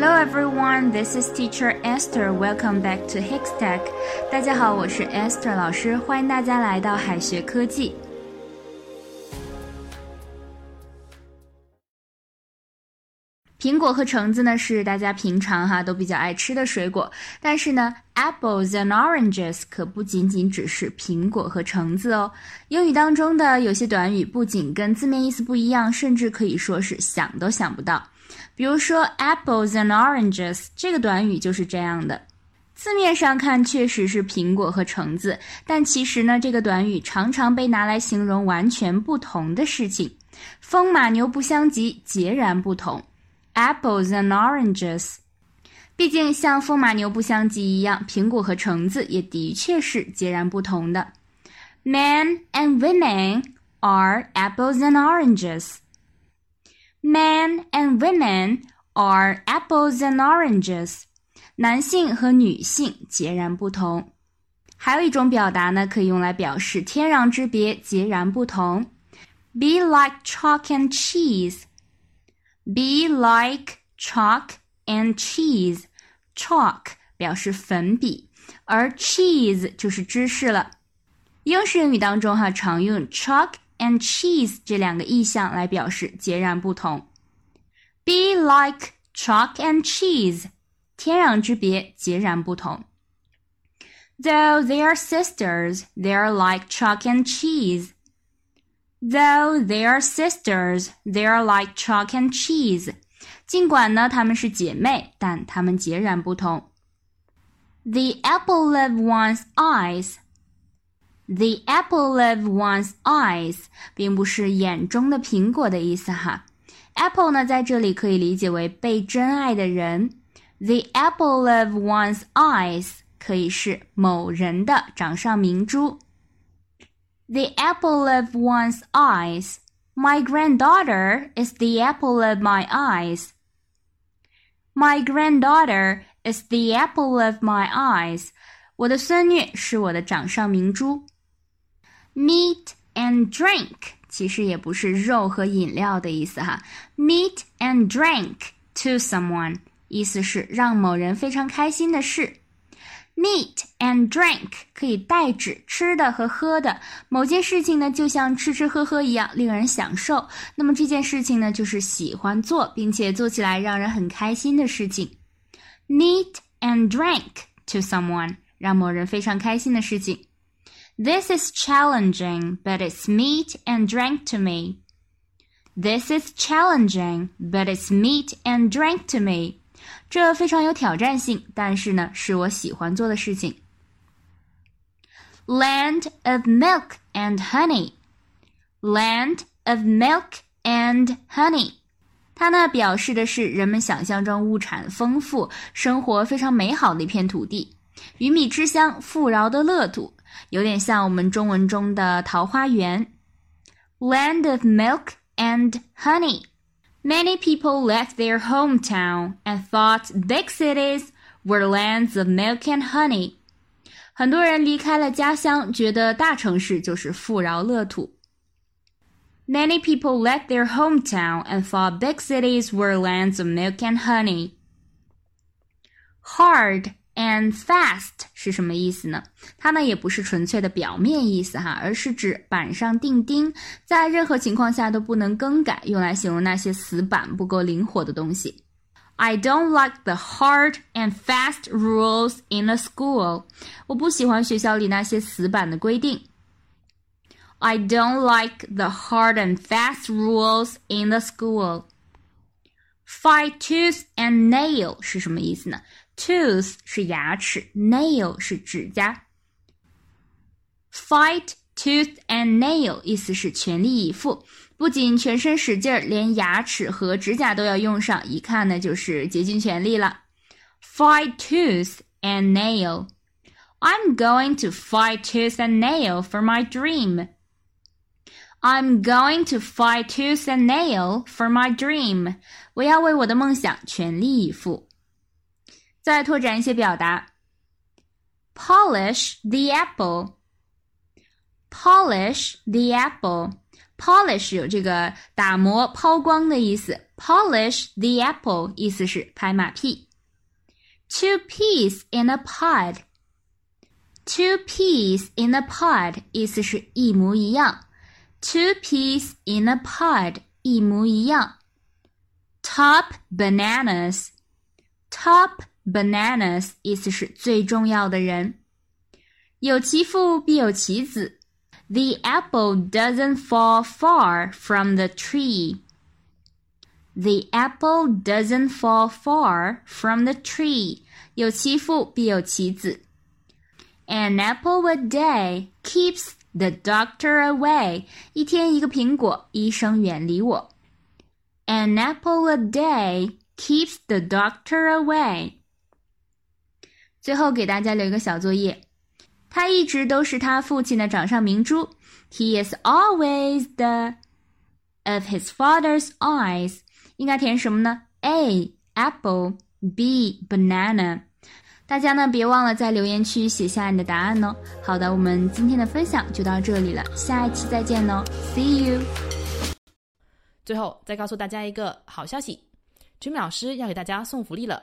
Hello everyone, this is Teacher Esther. Welcome back to Hikstech. 大家好，我是 Esther 老师，欢迎大家来到海学科技。苹果和橙子呢是大家平常哈都比较爱吃的水果，但是呢，apples and oranges 可不仅仅只是苹果和橙子哦。英语当中的有些短语不仅跟字面意思不一样，甚至可以说是想都想不到。比如说 apples and oranges 这个短语就是这样的，字面上看确实是苹果和橙子，但其实呢，这个短语常常被拿来形容完全不同的事情。风马牛不相及，截然不同。Apples and oranges，毕竟像风马牛不相及一样，苹果和橙子也的确是截然不同的。Men and women are apples and oranges. Men and women are apples and oranges. 男性和女性截然不同。还有一种表达呢，可以用来表示天壤之别、截然不同。Be like chalk and cheese. Be like chalk and cheese. Chalk 表示粉笔，而 cheese 就是芝士了。英式英语当中哈常用 chalk and cheese 这两个意象来表示截然不同。Be like chalk and cheese，天壤之别，截然不同。Though they are sisters, they are like chalk and cheese. Though they are sisters, they are like chalk and cheese. 尽管呢，她们是姐妹，但她们截然不同。The apple of one's eyes. The apple of one's eyes 并不是眼中的苹果的意思哈。Apple 呢，在这里可以理解为被真爱的人。The apple of one's eyes 可以是某人的掌上明珠。the apple of one's eyes. My granddaughter is the apple of my eyes. My granddaughter is the apple of my eyes. 我的孙女是我的掌上明珠。Meat and drink 其实也不是肉和饮料的意思哈。Meat and drink to someone 意思是让某人非常开心的事。 Meat and drink 可以代指吃的和喝的。某件事情呢，就像吃吃喝喝一样，令人享受。那么这件事情呢，就是喜欢做，并且做起来让人很开心的事情。Meat and drink to someone 让某人非常开心的事情。This is challenging, but it's meat and drink to me. This is challenging, but it's meat and drink to me. 这非常有挑战性，但是呢，是我喜欢做的事情。Land of milk and honey, land of milk and honey，它呢表示的是人们想象中物产丰富、生活非常美好的一片土地，鱼米之乡、富饶的乐土，有点像我们中文中的桃花源。Land of milk and honey。Many people left their hometown and thought big cities were lands of milk and honey. 很多人离开了家乡，觉得大城市就是富饶乐土。Many people left their hometown and thought big cities were lands of milk and honey. Hard And fast 是什么意思呢？它呢也不是纯粹的表面意思哈，而是指板上钉钉，在任何情况下都不能更改，用来形容那些死板不够灵活的东西。I don't like the hard and fast rules in a school。我不喜欢学校里那些死板的规定。I don't like the hard and fast rules in the school。Fight tooth and nail 是什么意思呢 ？Tooth 是牙齿，nail 是指甲。Fight tooth and nail 意思是全力以赴，不仅全身使劲儿，连牙齿和指甲都要用上，一看呢就是竭尽全力了。Fight tooth and nail. I'm going to fight tooth and nail for my dream. I'm going to fight tooth and nail for my dream. 我要为我的梦想全力以赴。 再拓展一些表达，polish the apple，polish the apple， polish 有这个打磨、抛光的意思，polish the apple 意思是拍马屁。Two peas in a pod. Two peas in a pod 意思是一模一样。Two peas in a pod 一模一样。Top bananas. Top bananas 意思是最重要的人。有其父必有其子。The apple doesn't fall far from the tree. The apple doesn't fall far from the tree. 有其父必有其子。An apple a day keeps the doctor away. 一天一个苹果，医生远离我。An apple a day keeps the doctor away. 最后给大家留一个小作业，他一直都是他父亲的掌上明珠。He is always the of his father's eyes. 应该填什么呢？A apple, B banana. 大家呢别忘了在留言区写下你的答案哦。好的，我们今天的分享就到这里了，下一期再见哦，See you。最后再告诉大家一个好消息，Jimmy 老师要给大家送福利了。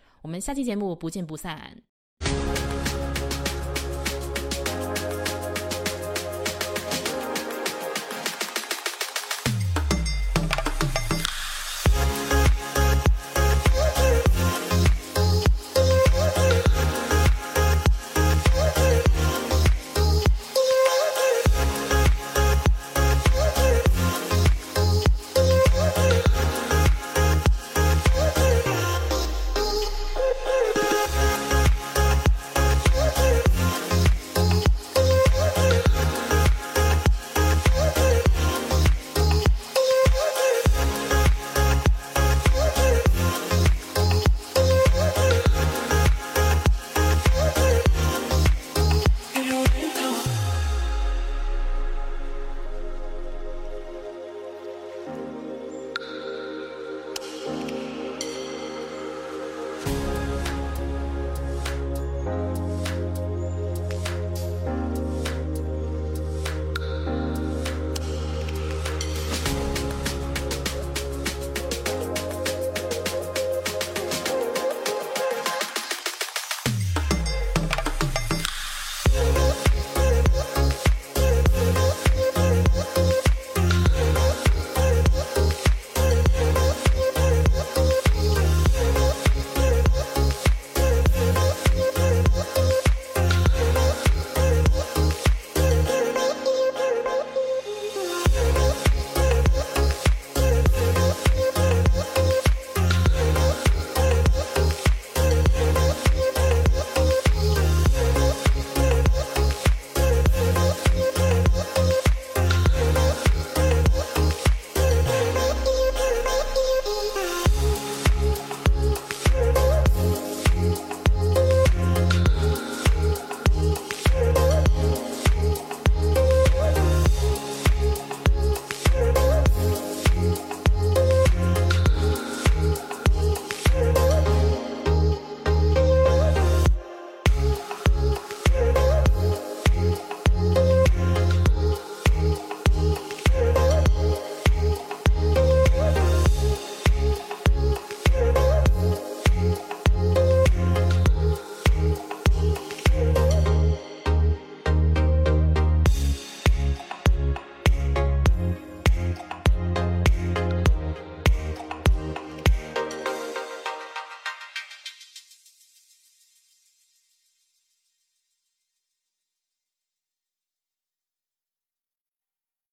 我们下期节目不见不散。